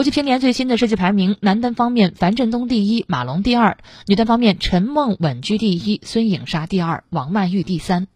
国际乒联最新的世界排名，男单方面，樊振东第一，马龙第二；女单方面，陈梦稳居第一，孙颖莎第二，王曼玉第三。